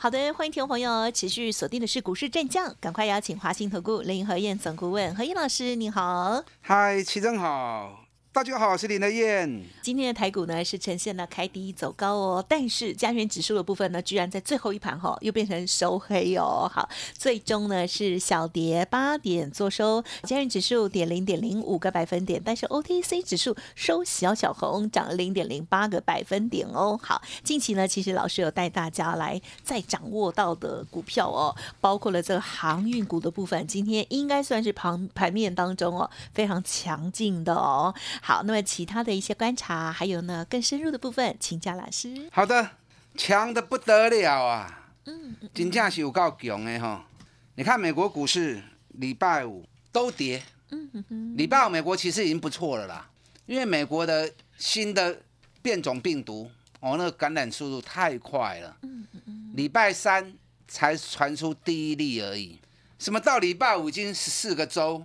好的，欢迎听众朋友持续锁定的是股市战将，赶快邀请华兴投顾林和燕总顾问何燕老师，你好。嗨，齐总好。大家好，我是林德燕。今天的台股呢是呈现了开低走高哦，但是加权指数的部分呢，居然在最后一盘哈又变成收黑哦。好，最终呢是小跌八点做收，加权指数跌零点零五个百分点，但是 OTC 指数收小小红，涨了零点零八个百分点哦。好，近期呢其实老师有带大家来再掌握到的股票哦，包括了这个航运股的部分，今天应该算是盘盘面当中哦非常强劲的哦。好，那么其他的一些观察，还有呢更深入的部分，请教老师。好的，强的不得了啊！嗯，金价是有够强的哈。你看美国股市礼拜五都跌，嗯哼礼拜五美国其实已经不错了啦，因为美国的新的变种病毒哦，那个感染速度太快了。嗯嗯礼拜三才传出第一例而已，什么到礼拜五已经十四个州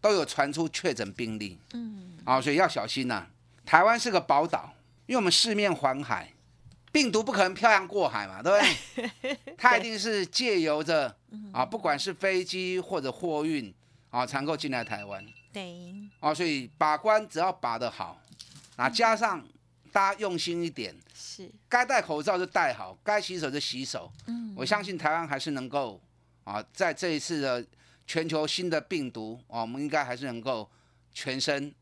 都有传出确诊病例。嗯。啊，所以要小心呐！台湾是个宝岛，因为我们四面环海，病毒不可能漂洋过海嘛，对不对？它一定是借由着啊，不管是飞机或者货运啊，才能够进来台湾。对。啊，所以把关只要把得好，那加上大家用心一点，是该戴口罩就戴好，该洗手就洗手。嗯。我相信台湾还是能够啊，在这一次的全球新的病毒啊，我们应该还是能够全身。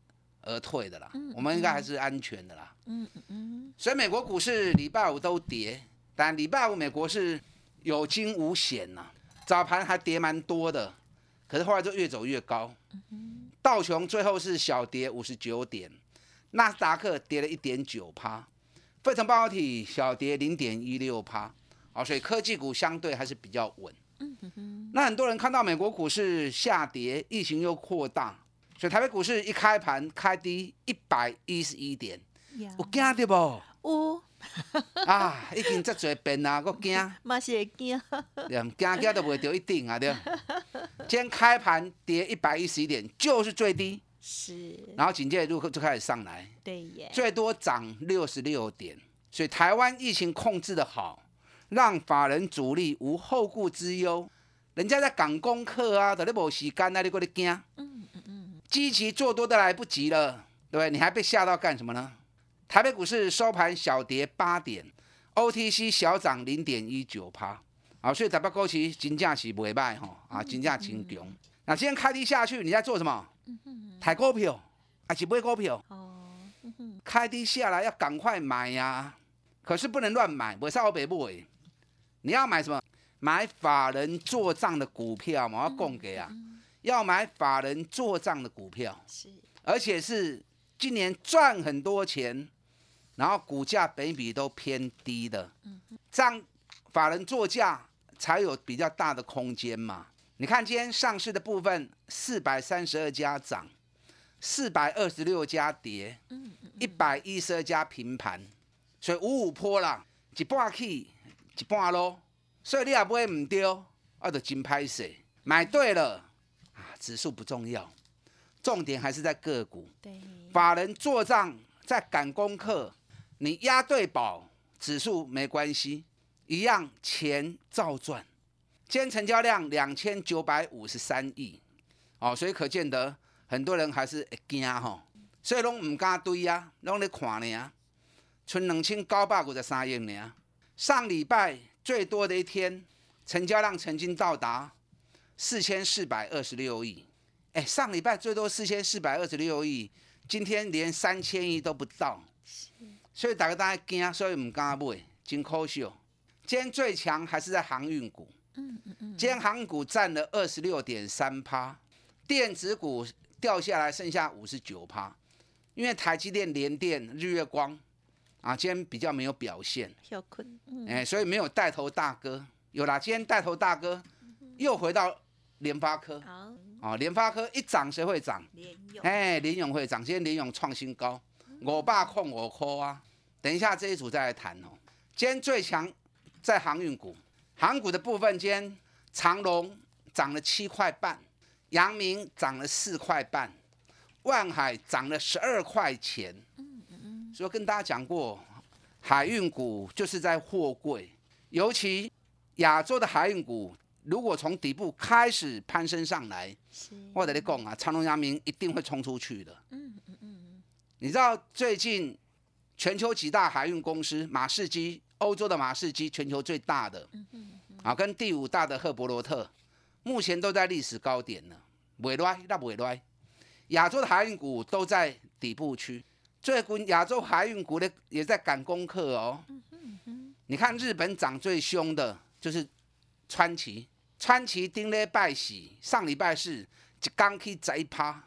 而退的啦，我们应该还是安全的啦。嗯嗯嗯。所以美国股市礼拜五都跌，但礼拜五美国是有惊无险呐。早盘还跌蛮多的，可是后来就越走越高。道琼最后是小跌五十九点，纳斯达克跌了一点九趴，费城半导体小跌零点一六趴。啊，所以科技股相对还是比较稳。嗯哼。那很多人看到美国股市下跌，疫情又扩大。所以台北股市一开盘开低一百一十一点，有惊到不？有 啊，已经这侪变啊，我惊。嘛是会惊。连，惊惊都袂到一定啊，对。今天开盘跌一百一十一点，就是最低。是。然后紧接着就就开始上来。对耶。最多涨六十六点，所以台湾疫情控制的好，让法人主力无后顾之忧。人家在赶功课啊，等你无时间啊，你过来惊。嗯嗯嗯。积极做多都来不及了，对不对？你还被吓到干什么呢？台北股市收盘小跌八点，OTC 小涨零点一九趴，啊，所以台北股市金价是袂歹吼，啊，金价真强。那今天开低下去，你在做什么？抬股票还是买股票？哦，开低下来要赶快买呀，可是不能乱买，不是我北部你要买什么？买法人做账的股票嘛，我要供给啊。要买法人做账的股票，是，而且是今年赚很多钱，然后股价本比都偏低的，嗯，这样法人做价才有比较大的空间嘛。你看今天上市的部分，四百三十二家涨，四百二十六家跌，嗯一百一十二家平盘，所以五五坡啦，一半起，一半落，所以你也不会唔丢，啊，就真拍死，买对了。指数不重要，重点还是在个股。对，法人做账在赶功课，你押对宝，指数没关系，一样钱照赚。今天成交量两千九百五十三亿，哦，所以可见得很多人还是会惊吼，所以拢唔敢堆啊，拢咧看呢。存两千九百五十三亿呢，上礼拜最多的一天，成交量曾经到达。四千四百二十六亿，哎，上礼拜最多四千四百二十六亿，今天连三千亿都不到，所以大家大家惊，所以唔敢买，真可惜。今天最强还是在航运股，嗯嗯嗯，今天航股占了二十六点三趴，电子股掉下来剩下五十九趴，因为台积电、联电、日月光啊，今天比较没有表现，哎，所以没有带头大哥，有啦，今天带头大哥又回到。联发科，哦，联发科一涨谁会涨？哎，联勇会涨，今天联勇创新高，我爸控我扣啊。等一下这一组再来谈哦。今天最强在航运股，航股的部分，今天长隆涨了七块半，阳明涨了四块半，万海涨了十二块钱。所以跟大家讲过，海运股就是在货柜，尤其亚洲的海运股，如果从底部开始攀升上来，是我跟你讲啊，长隆、阳明一定会冲出去的。嗯嗯嗯你知道最近全球几大海运公司，马士基，欧洲的马士基，全球最大的，啊，跟第五大的赫伯罗特，目前都在历史高点了，尾来那尾来。亚洲的海运股都在底部区，最近亚洲海运股的也在赶功课哦。你看日本涨最凶的就是川崎，川崎丁咧拜喜，上礼拜四一刚去十一趴，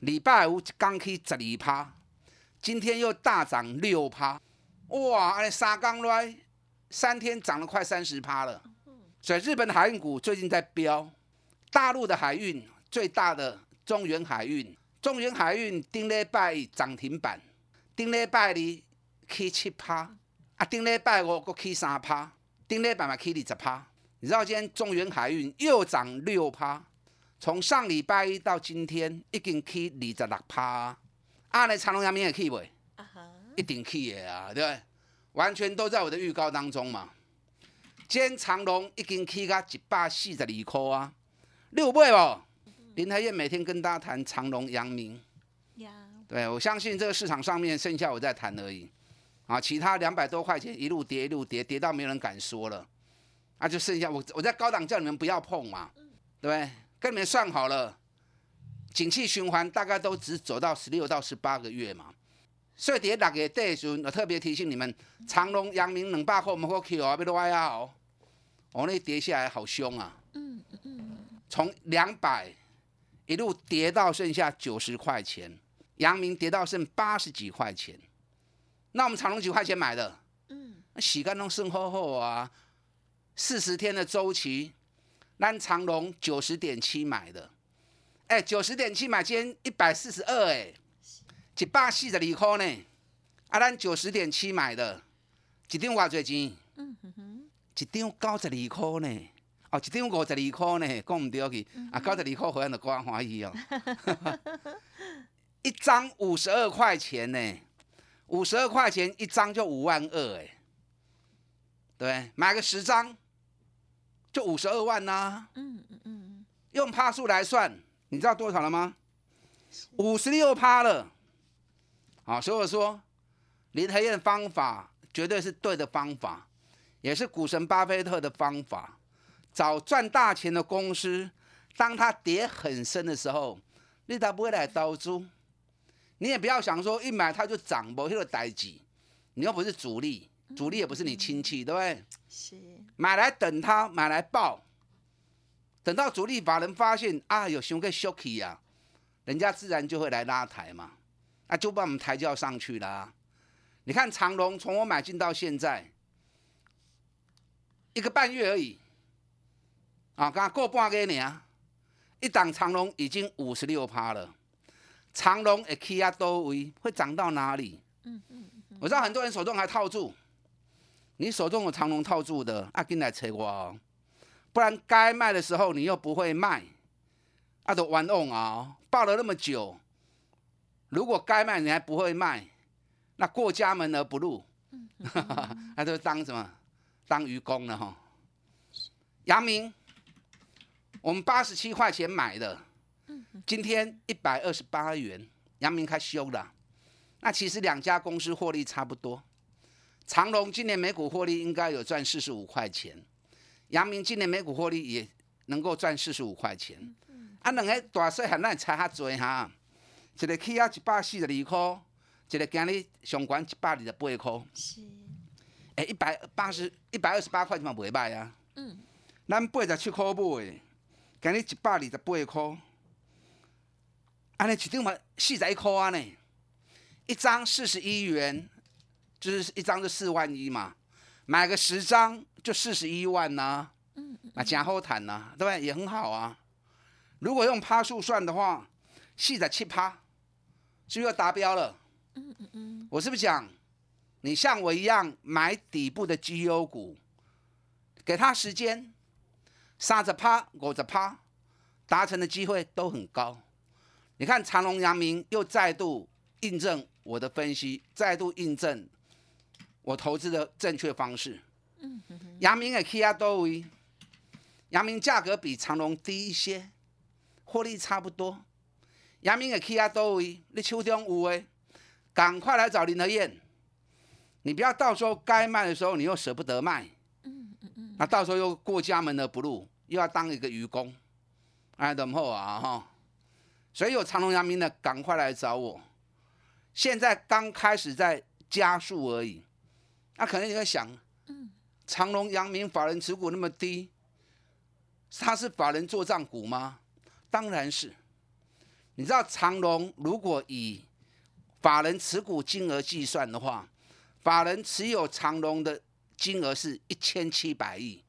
礼拜五一刚去十二趴，今天又大涨六趴，哇！安尼三刚来，三天涨了快三十趴了。所以日本的海运股最近在飙，大陆的海运最大的中原海运，中原海运顶礼拜涨停板，顶礼拜二起七趴，啊，顶礼拜五搁起三趴，顶礼拜嘛起二十趴。你知道今天中原海运又涨六趴，从上礼拜一到今天已经起二十六趴啊！啊，那长隆、阳明也起未？啊哈，一定起的啊，对不对？完全都在我的预告当中嘛。今天长隆已经起到一百四十二块啊，你有买不？林台燕每天跟大家谈长隆、阳明，呀，对我相信这个市场上面剩下我在谈而已。啊，其他两百多块钱一路跌一路跌，跌到没有人敢说了，啊，就剩下我我在高档叫你们不要碰嘛，对不对？跟你们算好了，景气循环大概都只走到十六到十八个月嘛。所以跌六月底的时候，我特别提醒你们，长隆、阳明两百块，我们可 Q 啊，要落啊？哦，哦，那跌下来好凶啊，嗯嗯。从两百一路跌到剩下九十块钱，阳明跌到剩八十几块钱。那我们长隆几块钱买的？嗯，那洗干净剩厚厚啊，四十天的周期，咱长隆九十点七买的，哎，九十点七买，今天一百四十二，哎，一百四十二块呢，啊，咱九十点七买的，一张偌侪钱？嗯哼哼，一张九十二块呢，哦，一张五十二块呢，讲唔对去，啊，九十二块回来就光欢喜哦。一张五十二块钱呢，五十二块钱一张就五万二哎，对，买个十张就五十二万呐、嗯嗯嗯，用趴数来算，你知道多少了吗？五十六趴了。好，所以我说林和燕方法绝对是对的方法，也是股神巴菲特的方法。找赚大钱的公司，当它跌很深的时候，你才不会来投资。你也不要想说一买它就涨，没那个代志。你又不是主力，主力也不是你亲戚，对不对？是，买来等它，买来报，等到主力把人发现啊有熊个 shocky 啊，人家自然就会来拉抬嘛，啊就把我们抬轿上去啦。你看长隆从我买进到现在一个半月而已，啊，刚过半个年，一档长龙已经五十六趴了。长龙会起啊多位，会涨到哪里？嗯嗯我知道很多人手中还套住，你手中有长龙套住的，啊，进来找我哦，不然该卖的时候你又不会卖，啊，都玩弄啊，抱了那么久，如果该卖你还不会卖，那过家门而不入，那就当什么？当愚公了哈。阳明，我们八十七块钱买的，今天一百二十八元，阳明开修了。那其实两家公司获利差不多，长隆今年每股获利应该有赚四十五块钱，阳明今年每股获利也能够赚四十五块钱。啊，两个大细汉咱差较多哈，一个起啊一百四十二块，一个今日上悬一百二十八块，是，诶，一百八十一百二十八块嘛袂歹啊。嗯，咱八十七块买的，今日一百二十八块，安尼一张嘛四十一块啊呢，一张四十一元，就是一张就四万一嘛，买个十张就四十一万呐、嗯嗯那真好谈呐、对不对？也很好啊。如果用趴数算的话，四十七趴，是不是达标了？嗯嗯嗯。我是不是讲，你像我一样买底部的绩优股，给他时间，三十趴、五十趴，达成的机会都很高。你看长隆、阳明又再度印证我的分析，再度印证我投资的正确方式。嗯。阳明的 K 压多维，阳明价格比长隆低一些。获利差不多，阳明的 K 啊多维，你手中有诶，赶快来找林德燕。你不要到时候该卖的时候你又舍不得卖，嗯嗯嗯，那到时候又过家门而不入，又要当一个愚公，哎，等候啊哈。所以有长隆、阳明的，赶快来找我。现在刚开始在加速而已，那可能你会想，嗯，长隆、阳明法人持股那么低，它是法人做账股吗？当然是，你知道长隆如果以法人持股金额计算的话，法人持有长隆的金额是一千七百亿，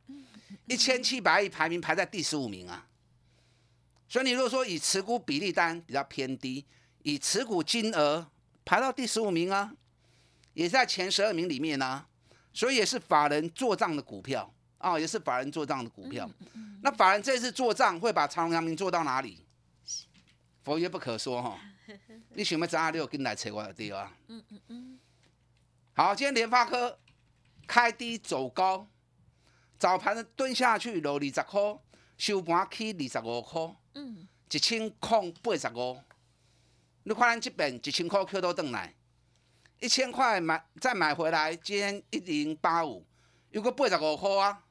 一千七百亿排名排在第十五名啊。所以你如果说以持股比例单比较偏低，以持股金额排到第十五名啊，也在前十二名里面呢。所以也是法人做账的股票。啊，也是法人做账的股票。那法人这次做账会把长隆、阳明做到哪里？佛曰不可说哈。你想要涨二六，跟来扯我的地啊。嗯嗯嗯。好，今天联发科开低走高，早盘蹲下去落二十块，收盘起二十五块。嗯。一千空八十五。你看咱这边一千块 Q 都等来，一千块买再买回来，今天一零八五，有个八十五块啊。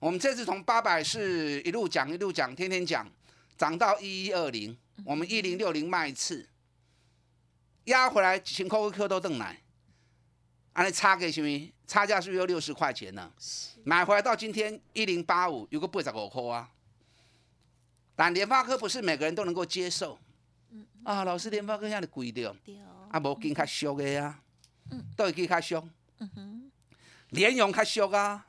我们这次从八百四一路讲一路讲，天天讲，涨到一一二零，我们一零六零卖一次，压回来几千块 Q 都邓来，啊，你差给什么？差价是不是有六十块钱呢？买回来到今天一零八五，有个八十五块啊。但联发科不是每个人都能够接受，啊，老师联发科现在贵掉，啊，无更较俗的啊，都会更较俗，联用较俗啊。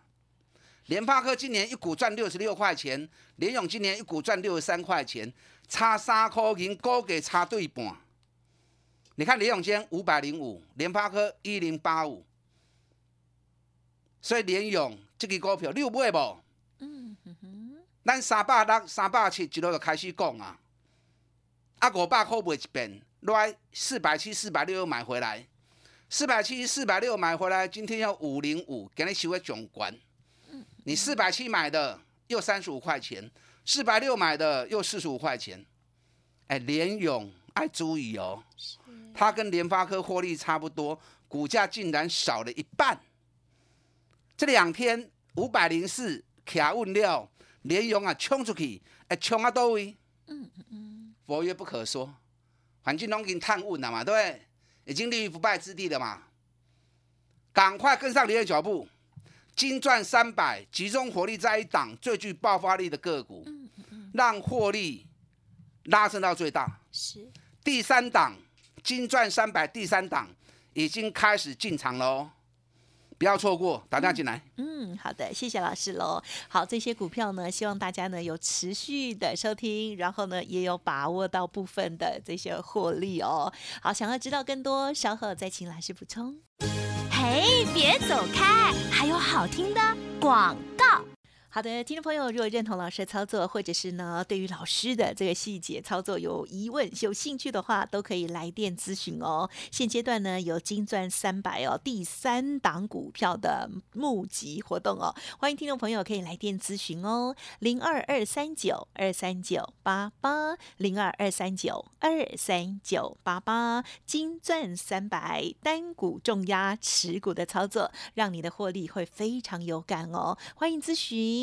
联发科今年一股赚六十六块钱，联永今年一股赚六十三块钱，差三块银，估计差对半。你看李永坚五百零五，联发科一零八五，所以联永这个股票你有买无？嗯哼哼。咱三百六、三百七一路就开始讲啊，啊五百块买一遍，来四百七、四百六又买回来，四百七、四百六买回来，今天要五零五，给你收个总管。你四百七买的又三十五块钱，四百六买的又四十五块钱，哎，联勇爱注意哦，它跟联发科获利差不多，股价竟然少了一半。这两天五百零四卡问料，联勇啊冲出去，哎冲啊多位，嗯嗯嗯，佛曰不可说，环境都已经探问了嘛，对不对？已经立于不败之地了嘛，赶快跟上你的脚步。金赚三百，集中火力在一档最具爆发力的个股，让获利拉升到最大。是第三档金钻三百，第三档已经开始进场了哦，不要错过，打电话进来。嗯，好的，谢谢老师喽。好，这些股票呢，希望大家呢有持续的收听，然后呢也有把握到部分的这些获利哦。好，想要知道更多，稍后再请老师补充。嘿，别走开，还有好听的广告。好的，听众朋友，如果认同老师的操作，或者是呢，对于老师的这个细节操作有疑问、有兴趣的话，都可以来电咨询哦。现阶段呢，有金钻三百哦，第三档股票的募集活动哦，欢迎听众朋友可以来电咨询哦，零二二三九二三九八八，零二二三九二三九八八，金钻三百单股重压持股的操作，让你的获利会非常有感哦。欢迎咨询。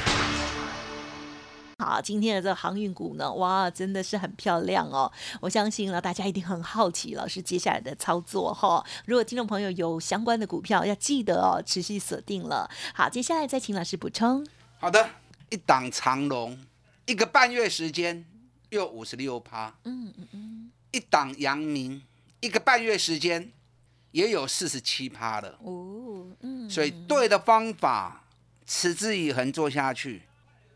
好，今天的这个航运股呢，哇，真的是很漂亮哦！我相信呢，大家一定很好奇老师接下来的操作哈。如果听众朋友有相关的股票，要记得哦，持续锁定了。好，接下来再请老师补充。好的，一档长龙，一个半月时间。又五十六趴，嗯嗯嗯，一档阳明一个半月时间也有四十七趴了，哦，嗯，所以对的方法持之以恒做下去，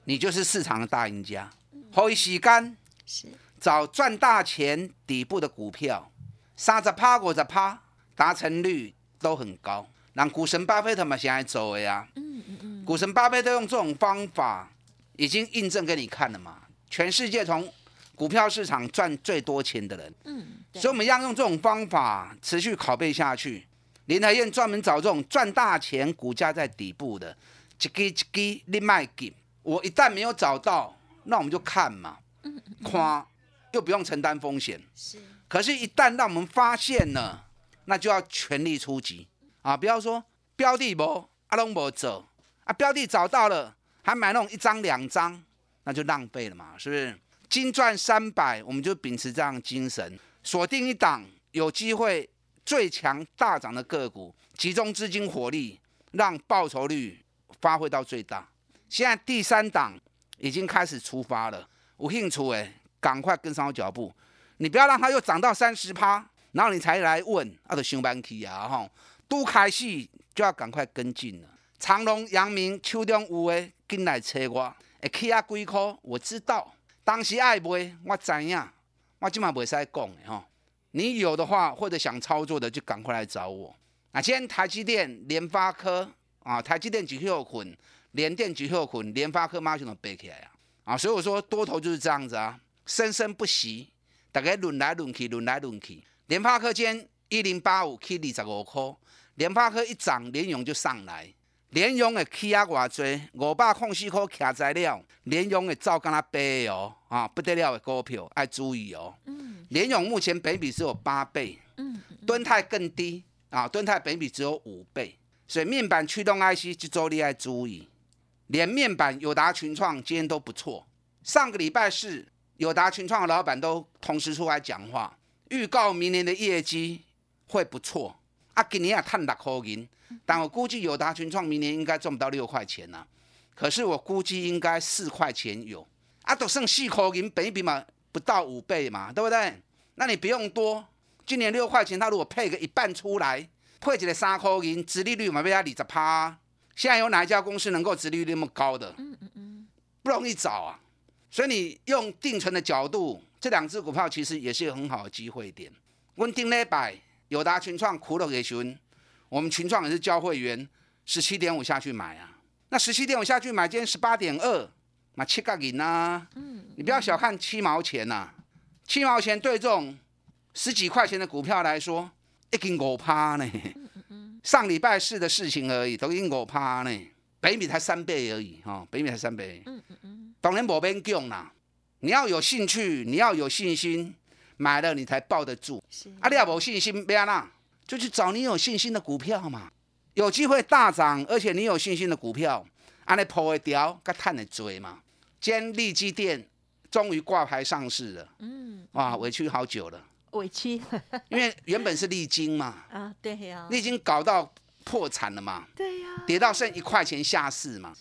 你就是市场的大赢家。后一洗干是找赚大钱底部的股票，三十趴五十趴达成率都很高。让股神巴菲特嘛，现在走的呀，嗯嗯嗯，股神巴菲特用这种方法已经印证给你看了嘛，全世界从股票市场赚最多钱的人，嗯，所以我们要用这种方法持续拷贝下去。林海燕专门找这种赚大钱、股价在底部的，一支一支你卖给。我一旦没有找到，那我们就看嘛，夸又不用承担风险。是，可是，一旦让我们发现了，那就要全力出击啊！不要说标的不阿龙不走啊，标的找到了还买那种一张两张，那就浪费了嘛，是不是？金赚三百，我们就秉持这样精神，锁定一档有机会最强大涨的个股，集中资金火力，让报酬率发挥到最大。现在第三档已经开始出发了，有兴趣哎，赶快跟上我脚步。你不要让它又涨到三十趴，然后你才来问，啊，就上班去啊哈，都开始就要赶快跟进了。长隆、阳明、秋中有诶，进来找我，会起啊几块，我知道。当时爱买，我知影，我今晚袂使讲的吼。你有的话或者想操作的，就赶快来找我。啊，今天台积电、联发科啊，台积电几后捆，联电几后捆，联发科马上就背起来啊。啊，所以我说多头就是这样子啊，生生不息，大家轮来轮去，轮来轮去。联发科今天一零八五 K 二十五块，联发科一涨，联咏就上来。联用的起啊偌济，五百空四块卡在了，联用的照跟他背哦，啊不得了的股票，爱注意哦。嗯。联用目前本比只有八倍，嗯，吨泰更低啊，吨泰本比只有五倍，所以面板驱动 IC 这周你爱注意。连面板友达群创今天都不错，上个礼拜四友达群创的老板都同时出来讲话，预告明年的业绩会不错。啊，今年也赚六块银，但我估计友达群创明年应该赚不到六块钱呐。可是我估计应该四块钱有，啊，都剩四块银，本一比嘛不到五倍嘛，对不对？那你不用多，今年六块钱，他如果配个一半出来，配起来三块银，殖利率嘛被他二十趴。现在有哪一家公司能够殖利率那么高的？嗯嗯嗯，不容易找啊。所以你用定存的角度，这两只股票其实也是有很好的机会点。稳定礼拜。友达群创苦了给群，我们群创也是交会员，十七点五下去买啊。那十七点五下去买，今天十八点二，买七个银呐。你不要小看七毛钱呐，七毛钱对这种十几块钱的股票来说，一斤五趴呢。上礼拜四的事情而已，都已经五趴呢，北米才三倍而已哈，北米才三倍。嗯嗯嗯，当然无变强啦，你要有兴趣，你要有信心。买了你才抱得住，啊！你要有信心，别啦，就去找你有信心的股票嘛。有机会大涨，而且你有信心的股票，安尼破会掉，该探的追嘛。今天利基店终于挂牌上市了，嗯，哇，委屈好久了，委屈，因为原本是利金嘛，啊，对呀，利金搞到破产了嘛，对呀，跌到剩一块钱下市嘛，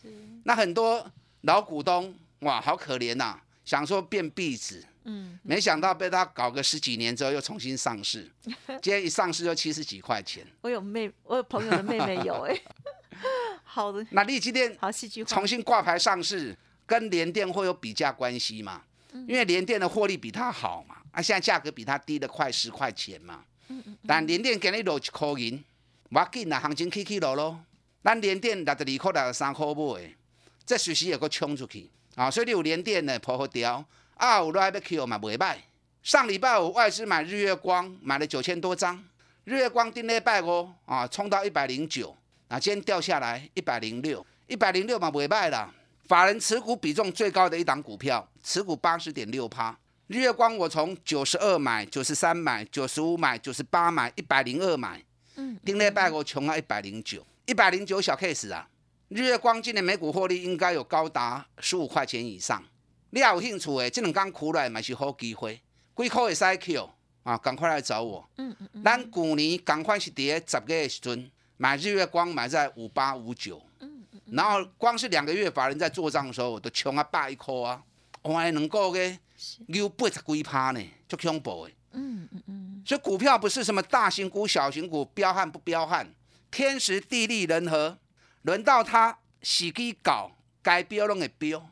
那很多老股东哇，好可怜呐，想说变壁纸。嗯，没想到被他搞个十几年之后又重新上市，今天一上市就七十几块钱。我有妹，我有朋友的妹妹有 哎，好的。那利基店好戏剧重新挂牌上市，跟联电会有比价关系嘛？因为联电的获利比它好嘛，啊，现在价格比它低了快十块钱嘛。嗯嗯。但联电给你落一块银，要紧啦，行情起起落落。咱联电六十二块六十三块买，这随时也个冲出去。啊，所以你有连电的破好掉，啊有来要 Q 嘛袂歹。上礼拜五外资买日月光，买了九千多张，日月光顶礼拜五啊冲到一百零九，啊今天掉下来一百零六，一百零六嘛袂歹啦。法人持股比重最高的一档股票，持股八十点六趴。日月光我从九十二买，九十三买，九十五买，九十八买，一百零二买，嗯，顶礼拜我穷到一百零九，一百零九小 case 啊。日月光今年每股获利应该有高达十五块钱以上。你也有兴趣的，这两天苦来嘛是好机会，几块会使 Q 啊，赶快来找我。嗯嗯嗯。咱去年赶快是伫十个月时阵买日月光，买在五八五九。然后光是两个月，法人在做账的时候，都穷啊百块啊，哇，能够个有八十几趴呢，就恐怖的。嗯嗯嗯。所以股票不是什么大型股、小型股，彪悍不彪悍，天时地利人和，轮到他时机搞，该标拢会标。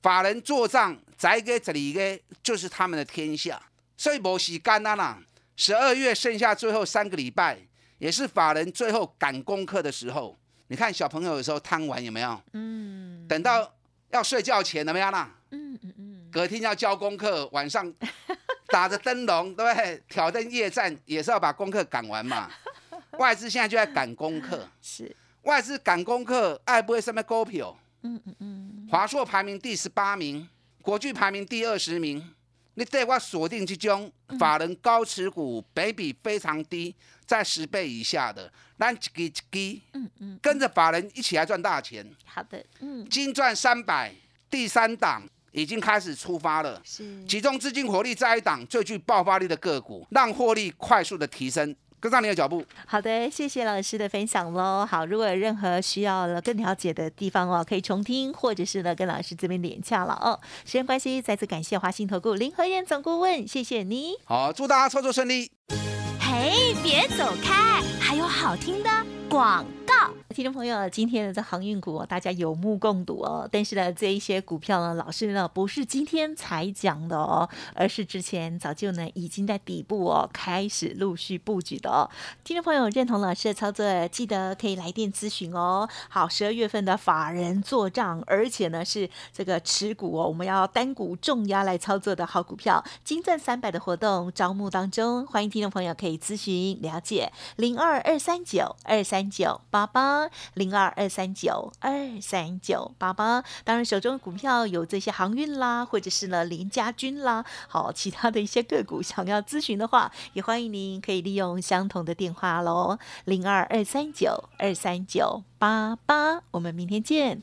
法人做账，宅个这里个就是他们的天下。所以无时间啊啦，十二月剩下最后三个礼拜，也是法人最后赶功课的时候。你看小朋友有时候贪玩有没有？嗯。等到要睡觉前怎么样啦？嗯嗯嗯。隔天要交功课，晚上 打着灯笼，对不对？挑灯夜战也是要把功课赶完嘛。外资现在就在赶功课。是。外资赶功课，爱不会什么股票？嗯嗯嗯。华硕排名第十八名，国巨排名第二十名。你对我锁定这种法人高持股，倍比非常低，在十倍以下的，咱一支一支，嗯嗯，跟着法人一起来赚大钱。好的，嗯，金赚三百，第三档已经开始出发了，是集中资金火力在一档最具爆发力的个股，让获利快速的提升。跟上你的脚步。好的，谢谢老师的分享喽。好，如果有任何需要了更了解的地方哦，可以重听，或者是呢跟老师这边连洽了哦。时间关系，再次感谢华信投顾林和燕总顾问，谢谢你。好，祝大家操作顺利。嘿，别走开，还有好听的广告。听众朋友，今天的这航运股，大家有目共睹哦。但是呢，这一些股票呢，老师呢不是今天才讲的哦，而是之前早就呢已经在底部哦开始陆续布局的哦。听众朋友认同老师的操作，记得可以来电咨询哦。好，十二月份的法人做账，而且呢是这个持股哦，我们要单股重压来操作的好股票，金钻三百的活动招募当中，欢迎听众朋友可以咨询了解零二二三九二三九八八。零二二三九二三九八八，当然手中股票有这些航运啦，或者是呢林家军啦，好，其他的一些个股想要咨询的话，也欢迎您可以利用相同的电话喽，零二二三九二三九八八，我们明天见。